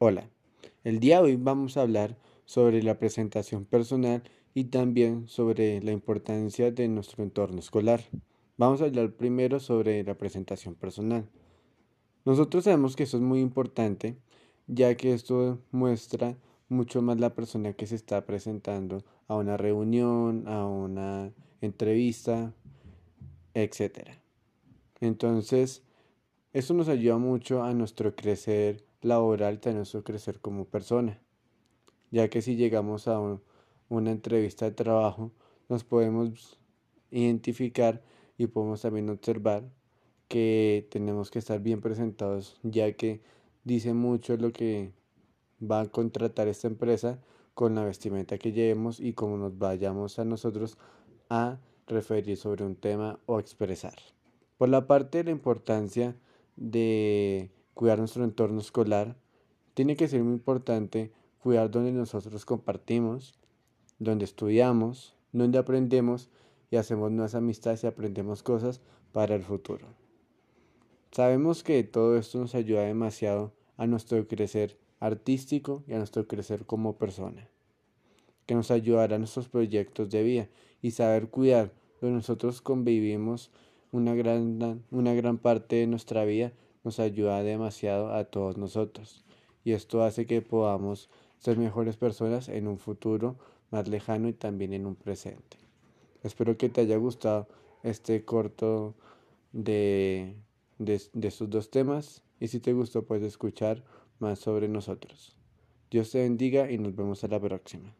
Hola, el día de hoy vamos a hablar sobre la presentación personal y también sobre la importancia de nuestro entorno escolar. Vamos a hablar primero sobre la presentación personal. Nosotros sabemos que eso es muy importante, ya que esto muestra mucho más la persona que se está presentando a una reunión, a una entrevista, etc. Entonces, eso nos ayuda mucho a nuestro crecer laboral tenemos que crecer como persona, ya que si llegamos a una entrevista de trabajo, nos podemos identificar y podemos también observar que tenemos que estar bien presentados, ya que dice mucho lo que va a contratar esta empresa con la vestimenta que llevemos y cómo nos vayamos a nosotros a referir sobre un tema o expresar. Por la parte de la importancia de cuidar nuestro entorno escolar, tiene que ser muy importante cuidar donde nosotros compartimos, donde estudiamos, donde aprendemos y hacemos nuevas amistades y aprendemos cosas para el futuro. Sabemos que todo esto nos ayuda demasiado a nuestro crecer artístico y a nuestro crecer como persona, que nos ayudará a nuestros proyectos de vida y saber cuidar donde nosotros convivimos una gran, una gran parte de nuestra vida nos ayuda demasiado a todos nosotros. Y esto hace que podamos ser mejores personas en un futuro más lejano y también en un presente. Espero que te haya gustado este corto de, de, estos dos temas y si te gustó puedes escuchar más sobre nosotros. Dios te bendiga y nos vemos a la próxima.